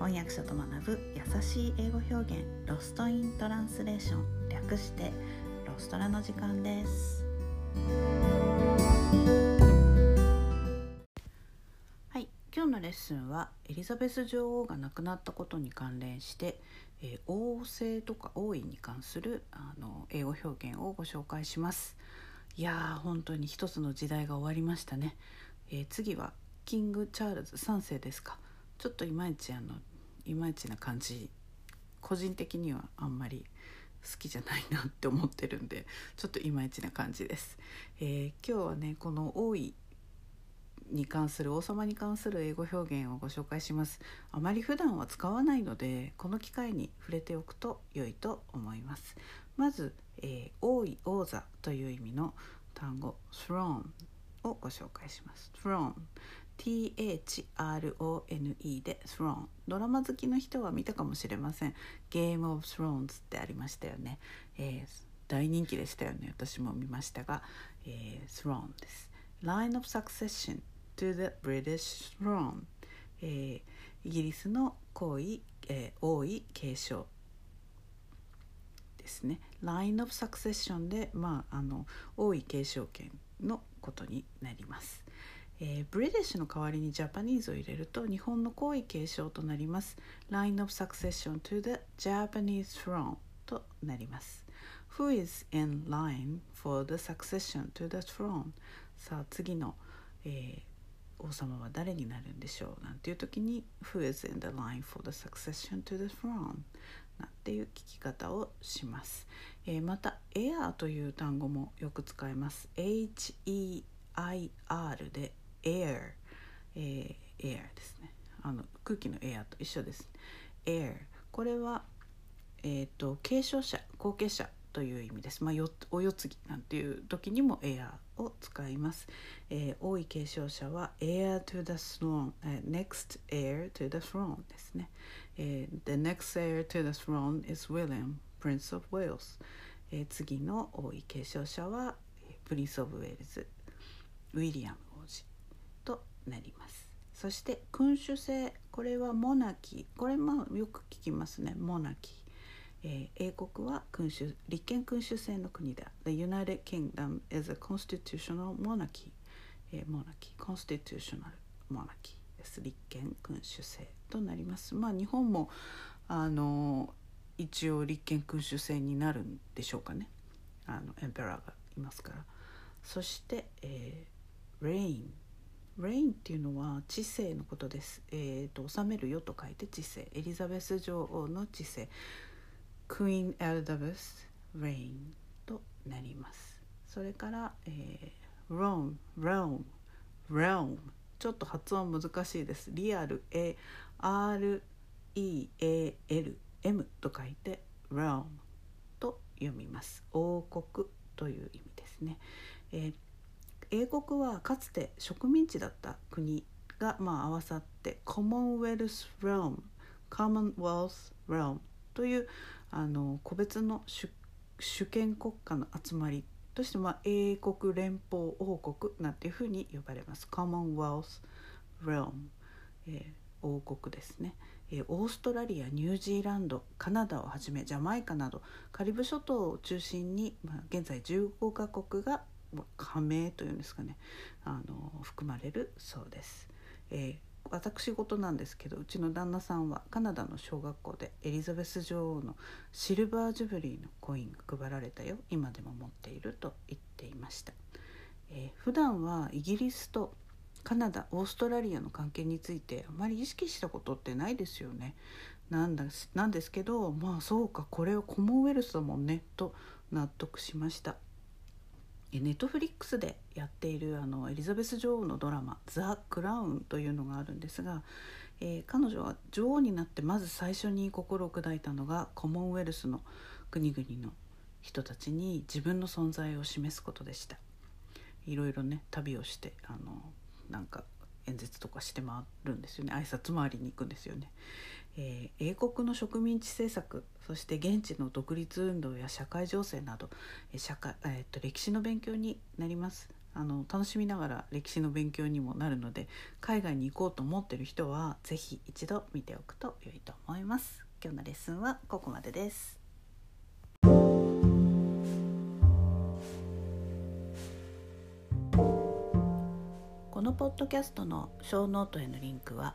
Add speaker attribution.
Speaker 1: 翻訳者と学ぶ優しい英語表現ロストイントランスレーション略してロストラの時間です。はい今日のレッスンはエリザベス女王が亡くなったことに関連してえー、王政とか王位に関するあの英語表現をご紹介します。いやー本当に一つの時代が終わりましたね、えー、次はキングチャールズ3世ですか。ちょっといまいちあのいまいちな感じ個人的にはあんまり好きじゃないなって思ってるんでちょっといまいちな感じです、えー、今日はねこの王位に関する王様に関する英語表現をご紹介します。あまり普段は使わないのでこの機会に触れておくと良いと思います。まず、えー、王位王座という意味の単語 throne をご紹介します。throne THRONE で Throne ドラマ好きの人は見たかもしれません。Game of Thrones ってありましたよね、えー、大人気でしたよね。私も見ましたが、えー、Throne です。Line of Succession to the British Throne、えー、イギリスの皇位、えー、王位継承ですね。Line of Succession で、まあ、あの王位継承権のことになります。えー、ブリティッシュの代わりにジャパニーズを入れると日本の皇位継承となります Line of Succession to the Japanese throne となります Who is in line for the succession to the throne さあ次の、えー、王様は誰になるんでしょうなんていう時に Who is in the line for the succession to the throne なんていう聞き方をします、えー、また air という単語もよく使います H-E-I-R で air、えー、air ですね。あの空気の air と一緒です。air これは、えーと、継承者後継者という意味です、まあ、よお世継ぎなんていう時にも air を使います、えー、王位継承者は heir to the throne、えー、next heir to the throne ですね、えー、the next heir to the throne is William Prince of Wales、えー、次の王位継承者はプリンス・オブ・ウェールズウィリアム王子。なります。そして君主制これはモナキこれまあよく聞きますね。モナキ。ー、えー、英国は君主立憲君主制の国だ。The United Kingdom is a constitutional monarchy、え、モナキ。ー constitutional monarchy です。立憲君主制となります。まあ日本もあの一応立憲君主制になるんでしょうかね。あのエンペラーがいますから。そして、えー、レインレインっていうのは知性のことです。えっ、ー、と治めるよと書いて知性。エリザベス女王の知性。クイーン・エリザベス・レインとなります。それから、えー、 realm、realm、realm。ちょっと発音難しいです。リアル、A、R、E、A、L、M と書いて、 realm と読みます。王国という意味ですね。えー英国はかつて植民地だった国がまあ合わさって Commonwealth realm Commonwealth realmというあの個別の主主権国家の集まりとして、まあ、英国連邦王国なんていうふうに呼ばれます。コモンウェルス・レーム、えー、王国ですね。オーストラリアニュージーランドカナダをはじめジャマイカなどカリブ諸島を中心に、まあ、現在15カ国が加盟というんですかね。あの含まれるそうです。えー、私事なんですけどうちの旦那さんはカナダの小学校でエリザベス女王のシルバージュビリーのコインが配られたよ。今でも持っていると言っていました、えー、普段はイギリスとカナダオーストラリアの関係についてあまり意識したことってないですよね。なんだなんですけどまあそうかこれはコモンウェルスだもんねと納得しました。ネットフリックスでやっているあのエリザベス女王のドラマ「ザ・クラウン」というのがあるんですが、えー、彼女は女王になってまず最初に心を砕いたのがコモンウェルスの国々の人たちに自分の存在を示すことでしたいろいろね旅をしてあのなんか演説とかして回るんですよね挨拶回りに行くんですよね。えー、英国の植民地政策そして現地の独立運動や社会情勢など社会、えー、と歴史の勉強になります。あの楽しみながら歴史の勉強にもなるので海外に行こうと思ってる人は是非一度見ておくと良いと思います。今日のレッスンはここまでです。このポッドキャストのショーノートへのリンクは